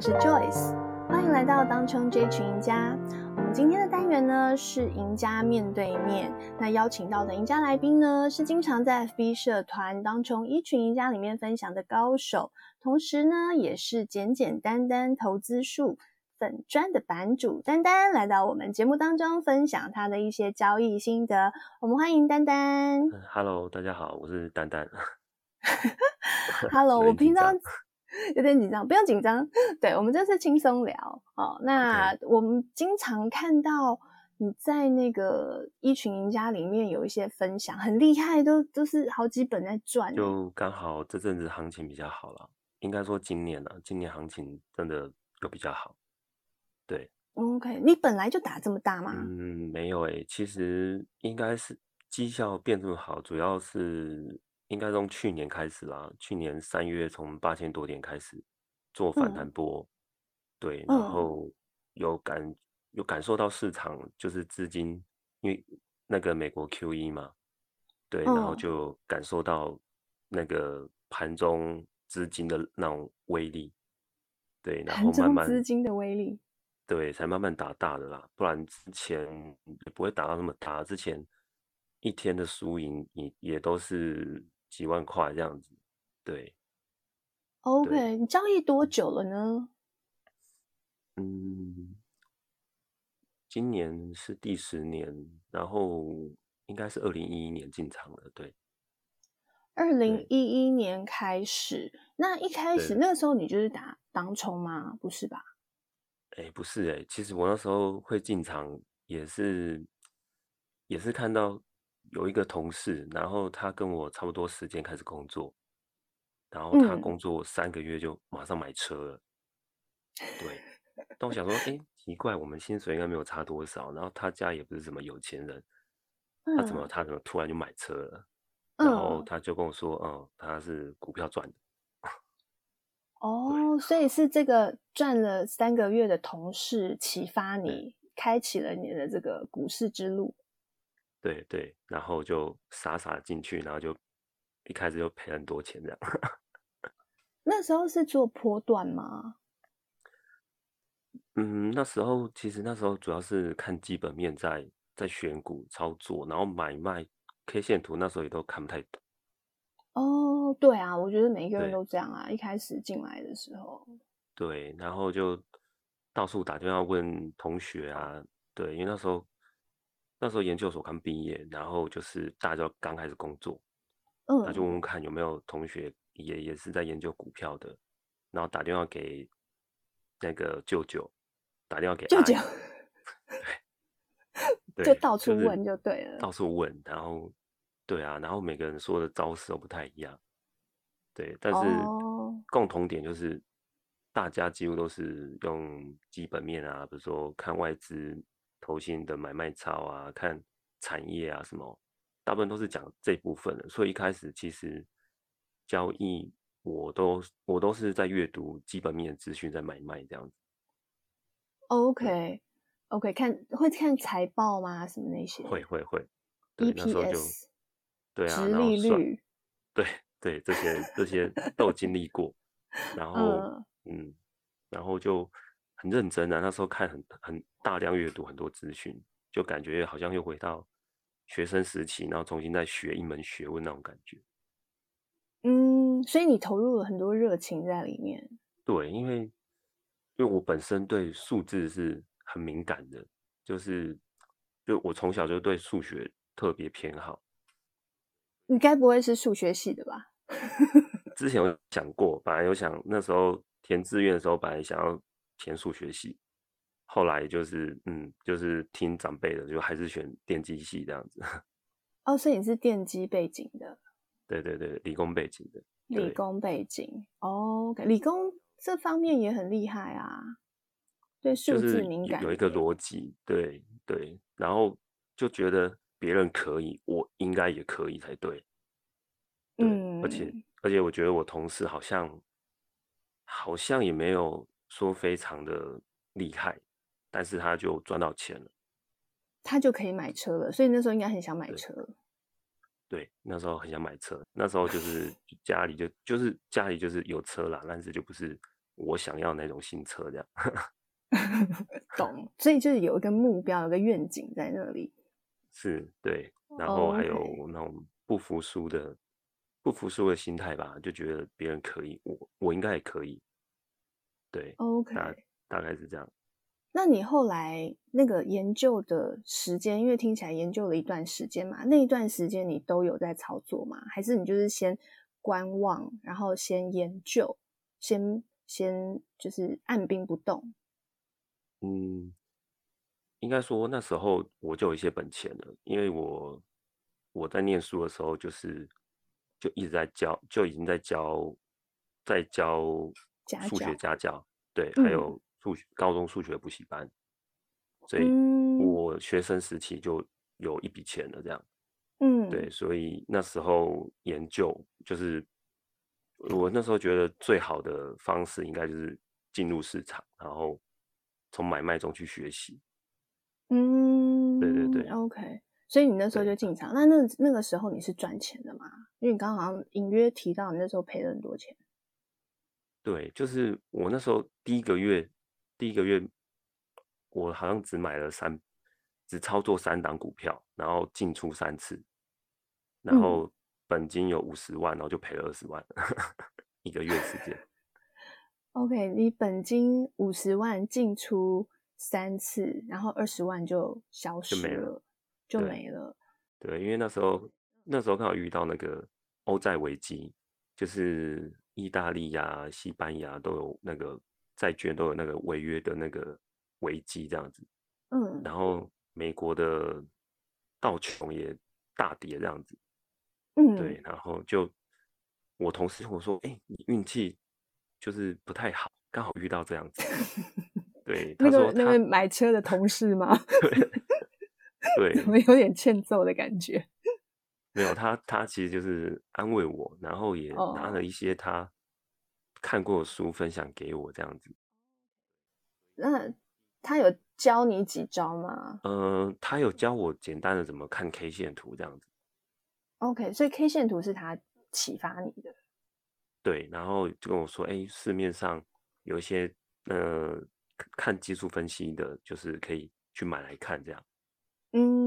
我是 Joyce，欢迎来到当冲 J 群赢家。我们今天的单元呢是赢家面对面，那邀请到的赢家来宾呢是经常在 FB 社团当冲一群赢家里面分享的高手，同时呢也是简简单单投资术粉砖的版主丹丹来到我们节目当中分享他的一些交易心得。我们欢迎丹丹。Hello，大家好，我是丹丹。Hello，我平常。有点紧张，不用紧张。对，我们这次轻松聊哦。那我们经常看到你在那个一群赢家里面有一些分享，很厉害，都都是好几本在赚。就刚好这阵子行情比较好了，应该说今年啊，今年行情真的有比较好。对，OK，你本来就打这么大吗？嗯，没有诶、欸，其实应该是绩效变这么好，主要是。应该从去年开始啦，去年三月从八千多点开始做反弹波，嗯、对，然后有感、嗯、有感受到市场就是资金，因为那个美国 QE 嘛，对，然后就感受到那个盘中资金的那种威力，对，然后慢慢资金的威力，对，才慢慢打大的啦，不然之前也不会打到那么大，之前一天的输赢也也都是。几万块这样子，对。OK，对你交易多久了呢？嗯，今年是第十年，然后应该是二零一一年进场的，对。二零一一年开始，那一开始那个时候你就是打当冲吗？不是吧？哎、欸，不是哎、欸，其实我那时候会进场也是，也是看到。有一个同事，然后他跟我差不多时间开始工作，然后他工作三个月就马上买车了。嗯、对，但我想说，哎，奇怪，我们薪水应该没有差多少，然后他家也不是什么有钱人，嗯、他怎么他怎么突然就买车了？嗯、然后他就跟我说，嗯，他是股票赚的。哦，所以是这个赚了三个月的同事启发你，开启了你的这个股市之路。对对，然后就傻傻进去，然后就一开始就赔很多钱这样。那时候是做波段吗？嗯，那时候其实那时候主要是看基本面在在选股操作，然后买卖 K 线图那时候也都看不太懂。哦，对啊，我觉得每一个人都这样啊，一开始进来的时候。对，然后就到处打电话问同学啊，对，因为那时候。那时候研究所刚毕业，然后就是大家刚开始工作，嗯，他就问问看有没有同学也也是在研究股票的，然后打电话给那个舅舅，打电话给舅舅，对，就到处问就对了，到处问，然后对啊，然后每个人说的招式都不太一样，对，但是共同点就是大家几乎都是用基本面啊，比如说看外资。投信的买卖操啊，看产业啊什么，大部分都是讲这部分的。所以一开始其实交易我都我都是在阅读基本面的资讯，在买卖这样子。OK OK，看会看财报吗？什么那些？会会会。对 EPS 那时候就对啊，殖利率。对对，这些这些都经历过。然 后嗯，嗯，然后就。很认真啊，那时候看很很大量阅读很多资讯，就感觉好像又回到学生时期，然后重新再学一门学问那种感觉。嗯，所以你投入了很多热情在里面。对，因为因为我本身对数字是很敏感的，就是就我从小就对数学特别偏好。你该不会是数学系的吧？之前有想过，本来有想那时候填志愿的时候，本来想要。填数学系，后来就是嗯，就是听长辈的，就还是选电机系这样子。哦，所以你是电机背景的？对对对，理工背景的。理工背景，哦，okay，理工这方面也很厉害啊。对数字敏感，有一个逻辑，对对，然后就觉得别人可以，我应该也可以才对。对，嗯，而且而且我觉得我同事好像好像也没有。说非常的厉害，但是他就赚到钱了，他就可以买车了。所以那时候应该很想买车。对，对，那时候很想买车。那时候就是家里就就是家里就是有车啦，但是就不是我想要那种新车这样。懂，所以就是有一个目标，有个愿景在那里。是，对，然后还有那种不服输的、oh. 不服输的心态吧，就觉得别人可以，我我应该也可以。对，OK，大大概是这样。那你后来那个研究的时间，因为听起来研究了一段时间嘛，那一段时间你都有在操作吗？还是你就是先观望，然后先研究，先先就是按兵不动？嗯，应该说那时候我就有一些本钱了，因为我我在念书的时候就是就一直在教，就已经在教在教数学家教，对，还有数学、嗯、高中数学补习班，所以我学生时期就有一笔钱了，这样，嗯，对，所以那时候研究就是我那时候觉得最好的方式应该就是进入市场，然后。从买卖中去学习，嗯，对对对，OK。所以你那时候就进场，那那那个时候你是赚钱的吗？因为你刚刚好像隐约提到你那时候赔了很多钱。对，就是我那时候第一个月，第一个月我好像只买了三，只操作三档股票，然后进出三次，然后本金有五十万，然后就赔了二十万，一个月时间。OK，你本金五十万进出三次，然后二十万就消失了，就没了，对，因为那时候那时候刚好遇到那个欧债危机，就是意大利呀、西班牙都有那个债券都有那个违约的那个危机这样子。嗯。然后美国的道琼也大跌这样子。嗯。对，然后就我同事跟我说：“哎、欸，你运气。”就是不太好，刚好遇到这样子。对，那个他那位买车的同事吗？对对，怎么有点欠揍的感觉？没有，他他其实就是安慰我，然后也拿了一些他看过的书分享给我，这样子。那他有教你几招吗？嗯、呃，他有教我简单的怎么看 K 线图这样子。OK，所以 K 线图是他启发你的。对，然后就跟我说，哎，市面上有一些呃看技术分析的，就是可以去买来看这样。嗯，对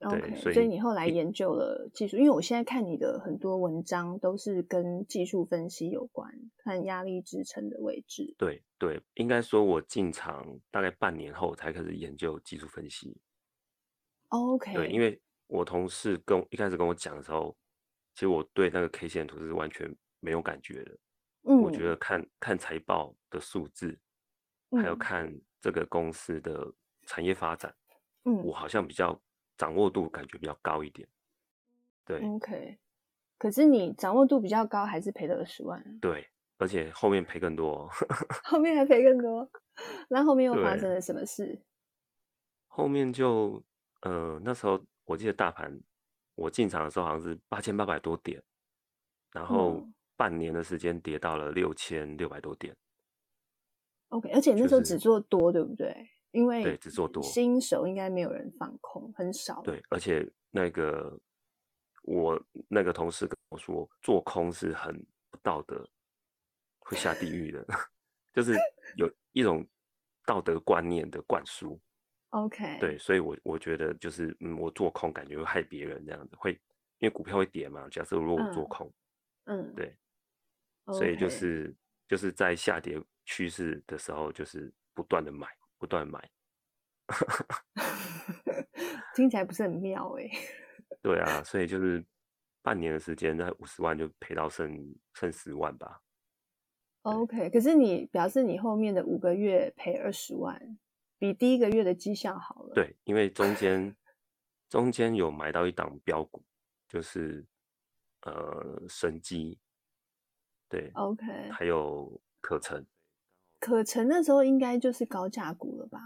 ，OK，对，所以，所以你后来研究了技术，因为我现在看你的很多文章都是跟技术分析有关，看压力支撑的位置。对对，应该说我进场大概半年后才开始研究技术分析。OK，对，因为我同事跟一开始跟我讲的时候。其实我对那个 K 线图是完全没有感觉的。嗯，我觉得看看财报的数字，还有看这个公司的产业发展，嗯，我好像比较掌握度感觉比较高一点。对，OK。可是你掌握度比较高，还是赔了二十万？对，而且后面赔更多。后面还赔更多？那后面又发生了什么事？后面就呃，那时候我记得大盘。我进场的时候好像是八千八百多点，然后半年的时间跌到了六千六百多点。OK，而且那时候只做多，对不对？因为对，只做多，新手应该没有人放空，很少。对，而且那个我那个同事跟我说，做空是很不道德，会下地狱的，就是有一种道德观念的灌输。OK，对，所以我，我我觉得就是，嗯，我做空感觉会害别人这样子，会因为股票会跌嘛。假设如果我做空，嗯，对.所以就是就是在下跌趋势的时候，就是不断的买，不断买。听起来不是很妙哎。对啊，所以就是半年的时间，那五十万就赔到剩剩十万吧。OK，可是你表示你后面的五个月赔二十万。比第一个月的绩效好了。对，因为中间中间有买到一档标股，就是呃神机，对，OK，还有可成。可成那时候应该就是高价股了吧？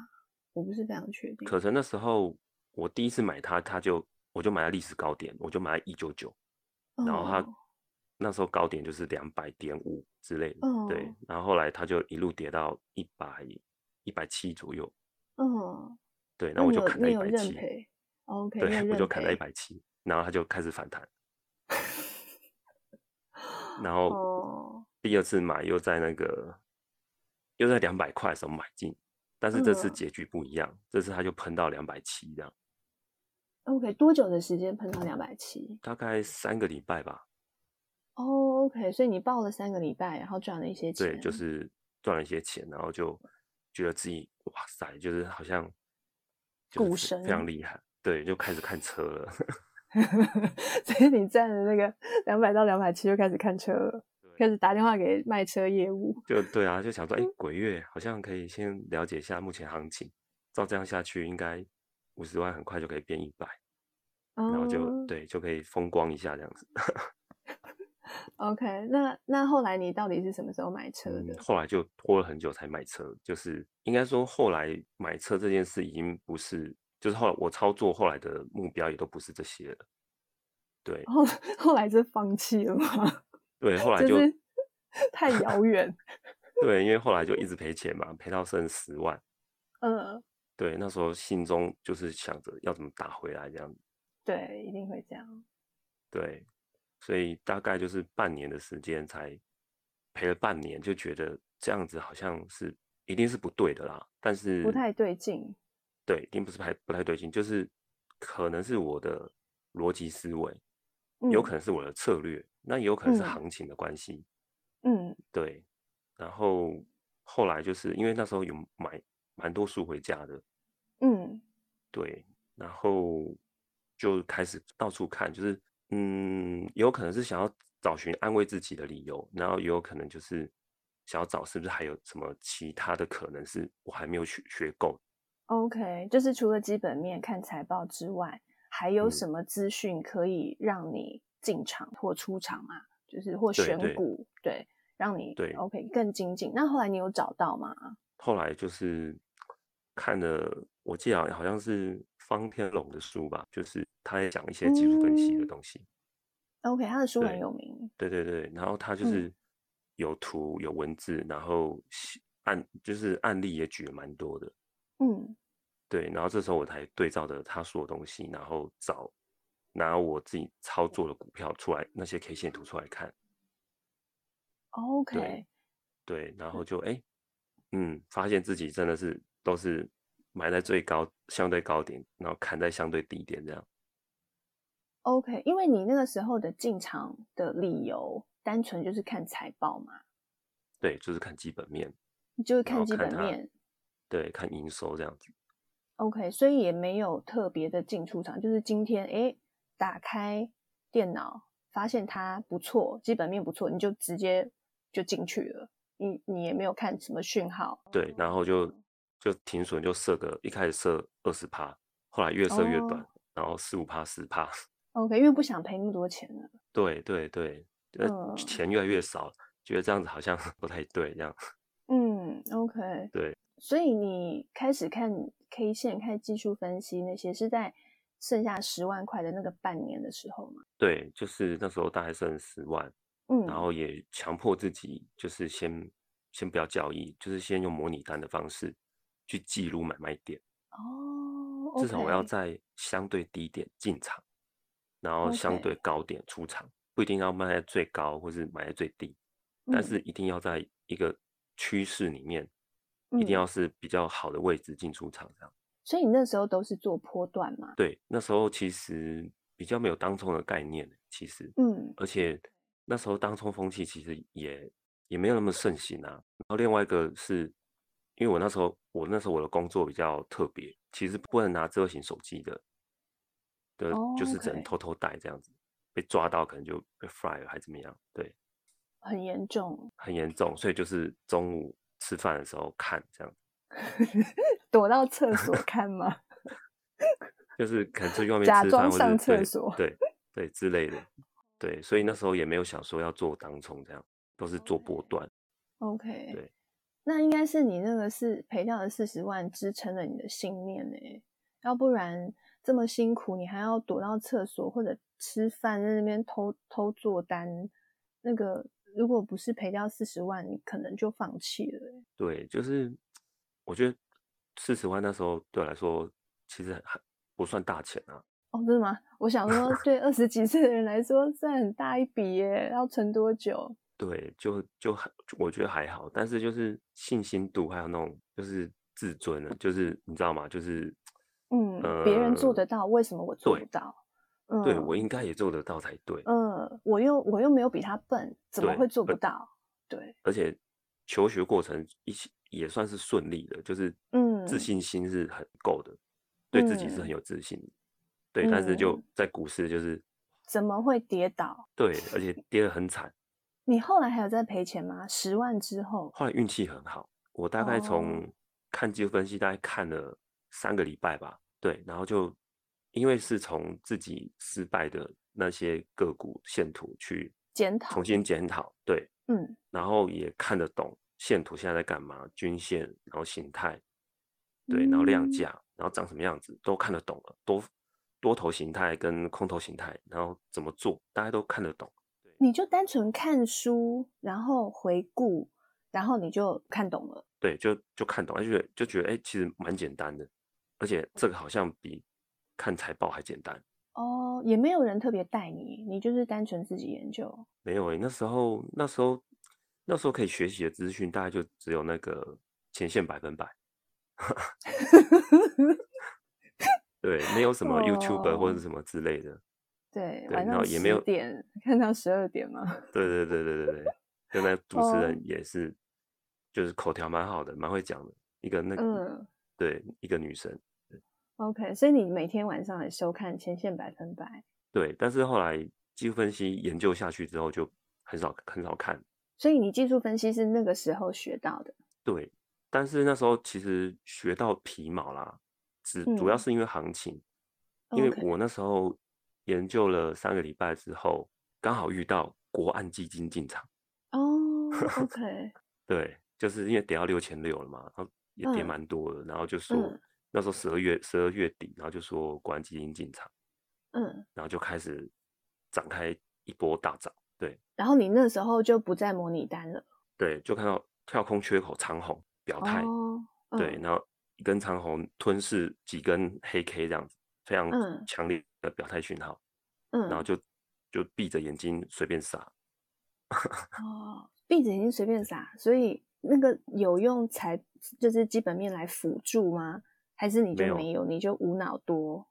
我不是非常确定。可成那时候我第一次买它，它就我就买了历史高点，我就买了一九九，然后它那时候高点就是两百点五之类的，oh. 对，然后后来它就一路跌到一百一百七左右。嗯，对，然后我就砍到一百七，OK，对，我就砍到一百七，然后它就开始反弹，然后，第二次买又在那个又在两百块的时候买进，但是这次结局不一样，嗯、这次它就喷到两百七这样。OK，多久的时间喷到两百七？大概三个礼拜吧。哦、oh，OK，所以你抱了三个礼拜，然后赚了一些钱。对，就是赚了一些钱，然后就觉得自己哇塞，就是好像股神非常厉害。对，就开始看车了。所以你赚了那个两百到两百七，就开始看车了，开始打电话给卖车业务。就对啊，就想说，哎、欸，鬼月好像可以先了解一下目前行情。照这样下去，应该五十万很快就可以变一百，然后就对，就可以风光一下这样子。OK，那那后来你到底是什么时候买车的？嗯、后来就拖了很久才买车，就是应该说后来买车这件事已经不是。就是后来我操作后来的目标也都不是这些了，对。后后来就放弃了吗？对，后来就、就是、太遥远。对，因为后来就一直赔钱嘛，赔到剩十万。嗯。对，那时候心中就是想着要怎么打回来这样子。对，一定会这样。对，所以大概就是半年的时间才赔了半年，就觉得这样子好像是一定是不对的啦，但是不太对劲。对，并不是太不太对劲，就是可能是我的逻辑思维，嗯，有可能是我的策略，那也有可能是行情的关系。嗯，对。然后后来就是因为那时候有买蛮多书回家的，嗯，对。然后就开始到处看，就是嗯，有可能是想要找寻安慰自己的理由，然后也有可能就是想要找是不是还有什么其他的可能是我还没有学学够。OK，就是除了基本面看财报之外，还有什么资讯可以让你进场或出场啊？就是或选股，对，对，对，让你对 OK 更精进。那后来你有找到吗？后来就是看了，我记得好像是方天龙的书吧，就是他也讲一些技术分析的东西。嗯、OK，他的书很有名。对对对，然后他就是有图有文字，嗯、然后案就是案例也举了蛮多的。嗯。对，然后这时候我才对照着他说的东西，然后找拿我自己操作的股票出来，那些 K 线图出来看。OK 对。对，然后就哎，嗯，发现自己真的是都是买在最高相对高点，然后砍在相对低点这样。OK，因为你那个时候的进场的理由，单纯就是看财报嘛。对，就是看基本面。就是看基本面。对，看营收这样子。OK，所以也没有特别的进出场，就是今天哎，打开电脑发现它不错，基本面不错，你就直接就进去了。你你也没有看什么讯号，对，然后就就停损，就设个一开始设二十趴，后来越设越短，哦、然后四五趴十趴。OK，因为不想赔那么多钱了。对对对，嗯，钱越来越少，觉得这样子好像 不太对，这样。嗯，OK，对。所以你开始看 K 线、看技术分析那些，是在剩下十万块的那个半年的时候吗？对，就是那时候大概剩十万，嗯，然后也强迫自己，就是先先不要交易，就是先用模拟单的方式去记录买卖点。哦，okay，至少我要在相对低点进场，然后相对高点出场，不一定要卖在最高或是买在最低，但是一定要在一个趋势里面。一定要是比较好的位置进出场这样，所以你那时候都是做波段嘛？对，那时候其实比较没有当冲的概念，其实，嗯，而且那时候当冲风气其实也也没有那么盛行啊。然后另外一个是，因为我那时候我那时候我的工作比较特别，其实不能拿智慧型手机的，的，就是只能偷偷带这样子，被抓到可能就被了还怎么样？对，很严重，很严重，所以就是中午。吃饭的时候看这样，躲到厕所看吗？就是可能出去外面假装上厕所，对对，对之类的，对，所以那时候也没有想说要做当冲这样，都是做波段。OK，对，那应该是你那个是赔掉的四十万支撑了你的信念呢，要不然这么辛苦，你还要躲到厕所或者吃饭在那边偷偷做单，那个。如果不是赔掉四十万，你可能就放弃了。对，就是我觉得四十万那时候对我来说其实还不算大钱啊。哦，真的吗？我想说，对二十几岁的人来说，算很大一笔耶。要存多久？对，就就还我觉得还好，但是就是信心度还有那种就是自尊呢，就是你知道吗？就是嗯，呃、别人做得到，为什么我做不到？嗯、对我应该也做得到才对。嗯，我又我又没有比他笨，怎么会做不到？对，对而且求学过程一起也算是顺利的，就是嗯，自信心是很够的，嗯、对自己是很有自信的。对，但是就在股市就是怎么会跌倒？对，而且跌得很惨。你后来还有在赔钱吗？十万之后，后来运气很好，我大概从看技术分析大概看了三个礼拜吧。对，然后就因为是从自己失败的那些个股线图去检讨，重新检讨。对，嗯，然后也看得懂线图现在在干嘛，均线，然后形态，对，然后量价，然后长什么样子都看得懂了，多多头形态跟空头形态，然后怎么做，大家都看得懂。你就单纯看书，然后回顾，然后你就看懂了。对，就就看懂，而且就觉得哎、欸，其实蛮简单的，而且这个好像比看财报还简单。哦，也没有人特别带你，你就是单纯自己研究。没有诶、欸，那时候那时候那时候可以学习的资讯，大概就只有那个前线百分百。对，没有什么 YouTuber 或者什么之类的。哦对，晚上十点看到十二点吗？对对对对对对，跟那主持人也是，oh. 就是口条蛮好的，蛮会讲的，一个那个，嗯、对，一个女生。OK，所以你每天晚上也收看前线百分百？对，但是后来技术分析研究下去之后，就很少很少看。所以你技术分析是那个时候学到的？对，但是那时候其实学到皮毛啦，只主要是因为行情，嗯、因为我那时候。研究了三个礼拜之后，刚好遇到国安基金进场。哦、oh,，OK，对，就是因为跌到六千六了嘛，然后也跌蛮多的，嗯、然后就说、嗯、那时候十二月十二月底，然后就说国安基金进场，嗯，然后就开始展开一波大涨，对。然后你那时候就不再模拟单了，对，就看到跳空缺口长红表态，oh, 对，然后一根长红吞噬几根黑 K 这样子。非常强烈的表态讯号，嗯，然后就就闭着眼睛随便撒，哦，闭着眼睛随便撒，所以那个有用才就是基本面来辅助吗？还是你就没有，没有你就无脑多？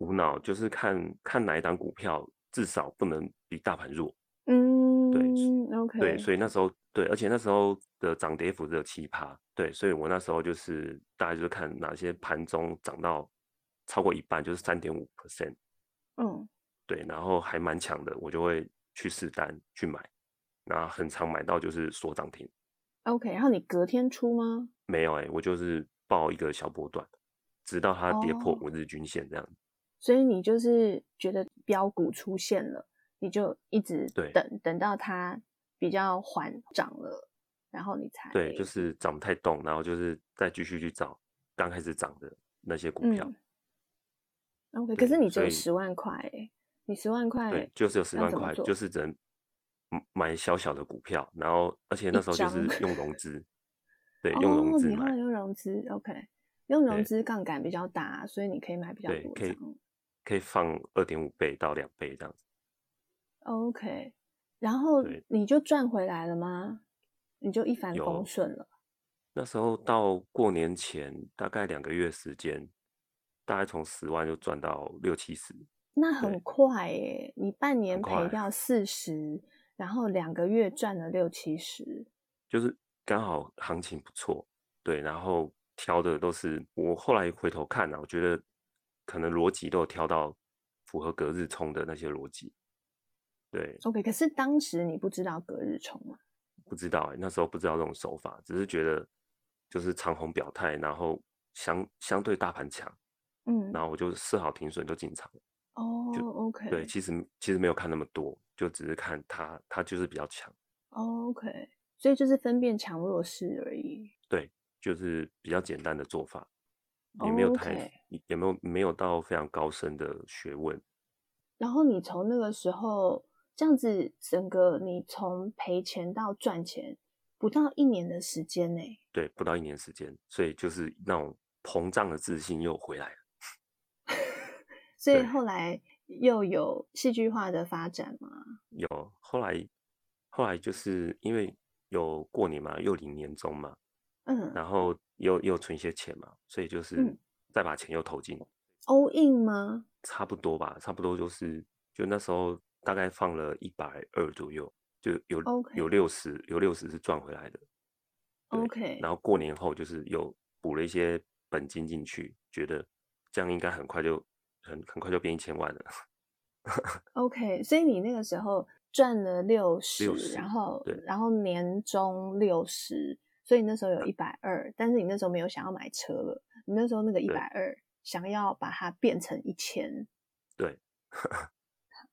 无脑就是看看哪一档股票至少不能比大盘弱，嗯，对，OK，对，所以那时候对，而且那时候的涨跌幅只有七趴，对，所以我那时候就是大概就是看哪些盘中涨到。超过一半就是三点五 percent，嗯，对，然后还蛮强的，我就会去试单去买，然后很常买到就是锁涨停。OK，然后你隔天出吗？没有哎、欸，我就是报一个小波段，直到它跌破五日均线这样。所以你就是觉得标股出现了，你就一直等，等到它比较缓涨了，然后你才对，就是涨不太动，然后就是再继续去找刚开始涨的那些股票。嗯 OK，可是你只有十万块，欸，你十万块，对，就是有十万块，就是只能买小小的股票，然后而且那时候就是用融资，对，用融资买，哦，用融资，OK，用融资杠杆比较大，所以你可以买比较多，可以可以放二点五倍到两倍这样子。OK，然后你就赚回来了吗？你就一帆风顺了？那时候到过年前大概两个月时间。大概从十万就赚到六七十，那很快耶！你半年赔掉四十，然后两个月赚了六七十，就是刚好行情不错，对。然后挑的都是我后来回头看呢、啊，我觉得可能逻辑都有挑到符合隔日冲的那些逻辑，对。OK，可是当时你不知道隔日冲吗？不知道哎、欸，那时候不知道这种手法，只是觉得就是长虹表态，然后相相对大盘强。嗯，然后我就设好停损就进场了。哦就，OK。对，其实其实没有看那么多，就只是看它，它就是比较强。OK，所以就是分辨强弱势而已。对，就是比较简单的做法，也没有太，Okay. 也没有没有到非常高深的学问。然后你从那个时候这样子，整个你从赔钱到赚钱，不到一年的时间呢？对，不到一年时间，所以就是那种膨胀的自信又回来了。所以后来又有戏剧化的发展吗？有，后来后来就是因为有过年嘛，又领年终嘛，嗯，然后又又存一些钱嘛，所以就是再把钱又投进。all in 吗？差不多吧，差不多就是就那时候大概放了一百二左右，就有.有六十有六十是赚回来的。OK，然后过年后就是有补了一些本金进去，觉得这样应该很快就很很快就变一千万了。OK，所以你那个时候赚了六十，然后对然后年终六十，所以你那时候有一百二，但是你那时候没有想要买车了，你那时候那个一百二想要把它变成一千。对。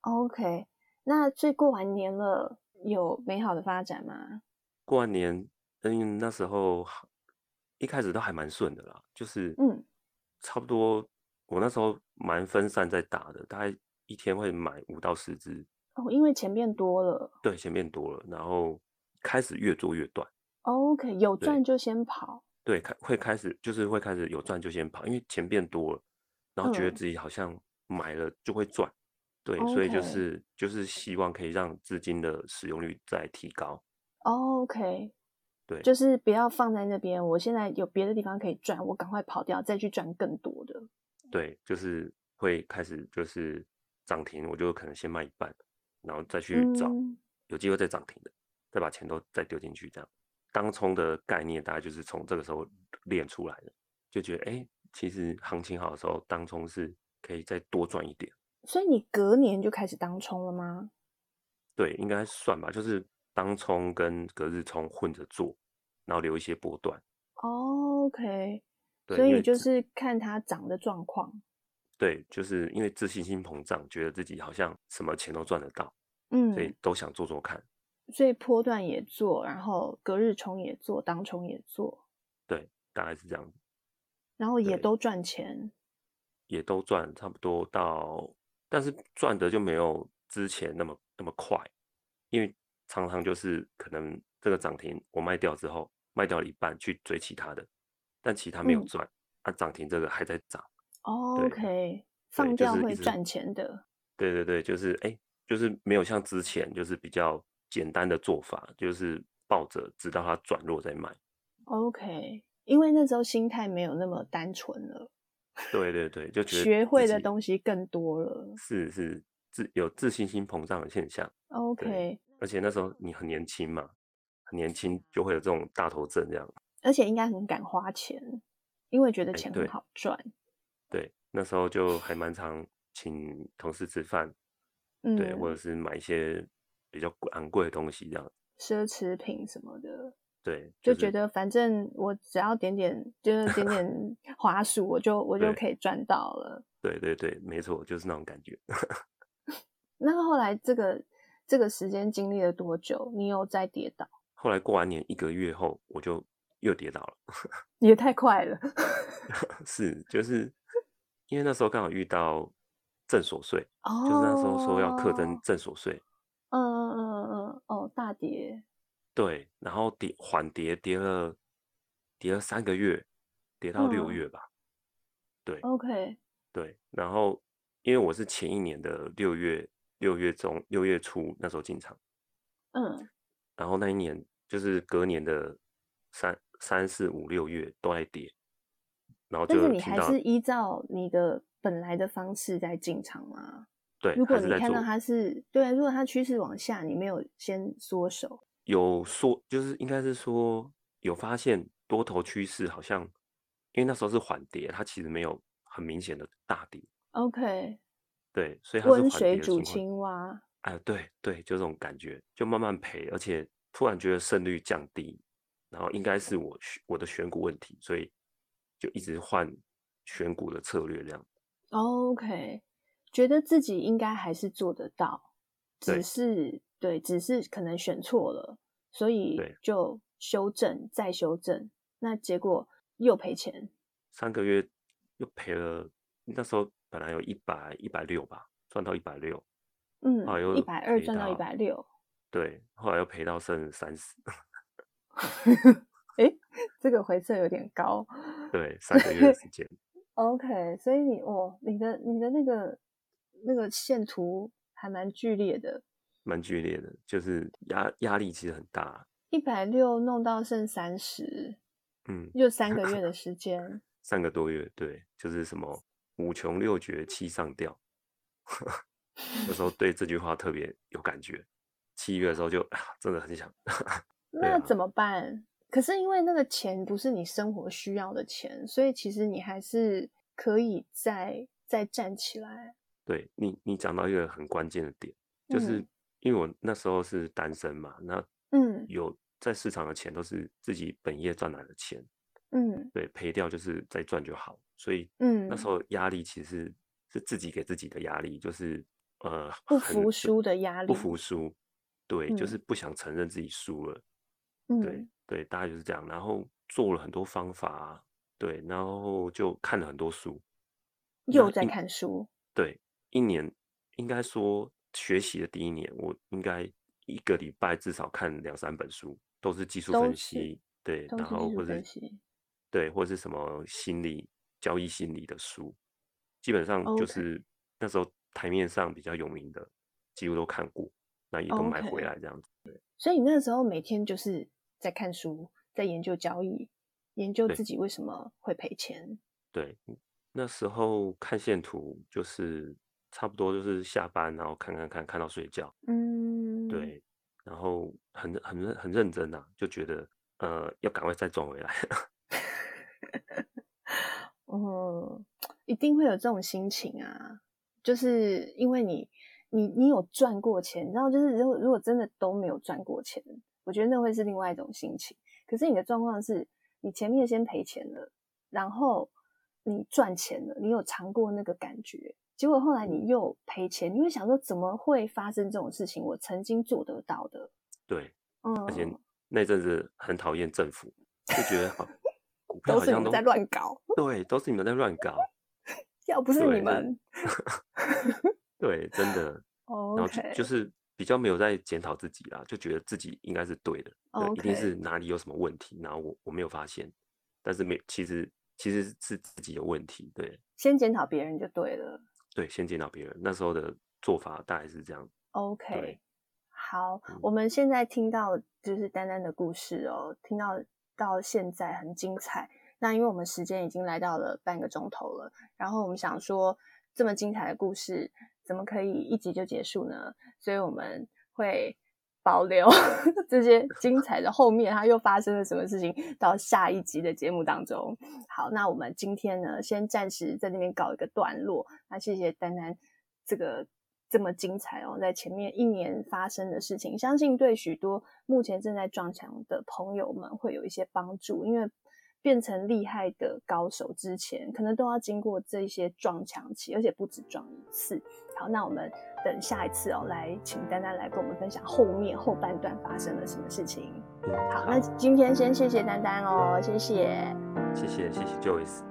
OK，那所以过完年了，有美好的发展吗？过完年，嗯，那时候一开始都还蛮顺的啦，就是嗯，差不多我那时候蛮分散在打的，大概一天会买五到十只。哦，因为钱变多了。对，钱变多了，然后开始越做越短。OK，有赚就先跑。对，开会开始就是会开始有赚就先跑，因为钱变多了，然后觉得自己好像买了就会赚。嗯对.所以就是就是希望可以让资金的使用率再提高。OK，对，就是不要放在那边。我现在有别的地方可以赚，我赶快跑掉，再去赚更多的。对，就是会开始就是涨停，我就可能先卖一半，然后再去找有机会再涨停的，嗯、再把钱都再丢进去。这样当冲的概念大概就是从这个时候练出来的，就觉得哎，其实行情好的时候，当冲是可以再多赚一点。所以你隔年就开始当冲了吗？对，应该算吧，就是当冲跟隔日冲混着做，然后留一些波段。OK，对，所以就是看它涨的状况。对，就是因为自信心膨胀，觉得自己好像什么钱都赚得到，嗯，所以都想做做看。所以波段也做，然后隔日冲也做，当冲也做。对，大概是这样子。然后也都赚钱。也都赚，差不多到。但是赚的就没有之前那么那么快，因为常常就是可能这个涨停我卖掉之后，卖掉了一半去追其他的，但其他没有赚，嗯、啊涨停这个还在涨。哦、OK，放掉会赚钱的。对对对，就是哎，就是没有像之前就是比较简单的做法，就是抱着直到它转弱再卖。OK，因为那时候心态没有那么单纯了。对对对，就觉得学会的东西更多了，是是自有自信心膨胀的现象。OK，而且那时候你很年轻嘛，很年轻就会有这种大头症这样。而且应该很敢花钱，因为觉得钱很好赚。对，对，那时候就还蛮常请同事吃饭，嗯、对，或者是买一些比较昂贵的东西这样，奢侈品什么的。对，就是、就觉得反正我只要点点，就是点点 滑鼠，我就我就可以赚到了。对对对，没错，就是那种感觉。那后来这个这个时间经历了多久？你有再跌倒？后来过完年一个月后，我就又跌倒了。也太快了。是，就是因为那时候刚好遇到正所税，哦、就是那时候说要课征正所税。跌。对，然后跌缓跌，跌了跌了三个月，跌到六月吧。嗯、对，OK，对，然后因为我是前一年的六月六月中六月初那时候进场，嗯，然后那一年就是隔年的三三四五六月都在跌，然后就但是你还是依照你的本来的方式在进场吗？对，如果你看到它是对，如果它趋势往下，你没有先缩手。有缩，就是应该是说有发现多头趋势，好像因为那时候是缓跌，它其实没有很明显的大跌。OK，对，所以它是温水煮青蛙。哎，对对，就这种感觉，就慢慢赔，而且突然觉得胜率降低，然后应该是我我的选股问题，所以就一直换选股的策略这样。OK，觉得自己应该还是做得到，只是。对，只是可能选错了，所以就修正，再修正，那结果又赔钱。三个月又赔了，那时候本来有一百一百六吧，赚到一百六，嗯，一百二赚到一百六，对，后来又赔到剩三十。哎，这个回撤有点高。对，三个月的时间。OK，所以你哦，你的你的那个那个线图还蛮剧烈的。蛮剧烈的，就是压压力其实很大。一百六弄到剩三十，嗯，就三个月的 时间，三个多月，对，就是什么五穷六绝七上吊，有时候对这句话特别有感觉。七月的时候就真的很想，那怎么办？啊、可是因为那个钱不是你生活需要的钱，所以其实你还是可以再再站起来。对你，你讲到一个很关键的点，就是因为我那时候是单身嘛，那嗯，有在市场的钱都是自己本业赚来的钱，嗯，对，赔掉就是再赚就好，所以嗯，那时候压力其实是，是自己给自己的压力，就是呃，不服输的压力，不服输，对，就是不想承认自己输了，嗯，对对，大概就是这样，然后做了很多方法，对，然后就看了很多书，又在看书，对。一年应该说学习的第一年，我应该一个礼拜至少看两三本书，都是技术分析，对，然后或者对，或者是什么心理、交易心理的书，基本上就是、那时候台面上比较有名的，几乎都看过，那也都买回来这样子。所以你那时候每天就是在看书，在研究交易，研究自己为什么会赔钱。对，那时候看线图就是。差不多就是下班，然后看看看，看到睡觉。嗯，对，然后很很很认真啊，就觉得呃要赶快再赚回来。嗯，一定会有这种心情啊，就是因为你你你有赚过钱，然后就是如果如果真的都没有赚过钱，我觉得那会是另外一种心情。可是你的状况是你前面先赔钱了，然后你赚钱了，你有尝过那个感觉。结果后来你又赔钱，你会想说怎么会发生这种事情？我曾经做得到的，对，嗯，而且那阵子很讨厌政府，就觉得好股票好像都，都是你们在乱搞，对，都是你们在乱搞，要不是你们，对，对，真的，okay. 然后就，就是比较没有在检讨自己啦，就觉得自己应该是对的一定是哪里有什么问题，然后我我没有发现，但是没，其实其实是自己有问题，对，先检讨别人就对了。对，先见到别人，那时候的做法大概是这样。OK，好、嗯，我们现在听到就是丹丹的故事哦，听到到现在很精彩。那因为我们时间已经来到了半个钟头了，然后我们想说，这么精彩的故事怎么可以一集就结束呢？所以我们会。保留 这些精彩的后面，它又发生了什么事情？到下一集的节目当中。好，那我们今天呢，先暂时在那边搞一个段落。那谢谢丹丹，这个这么精彩哦，在前面一年发生的事情，相信对许多目前正在撞墙的朋友们会有一些帮助，因为。变成厉害的高手之前，可能都要经过这些撞墙期，而且不止撞一次。好，那我们等下一次哦，来请丹丹来跟我们分享后面后半段发生了什么事情。好，那今天先谢谢丹丹哦，谢谢，谢谢谢谢 Joyce。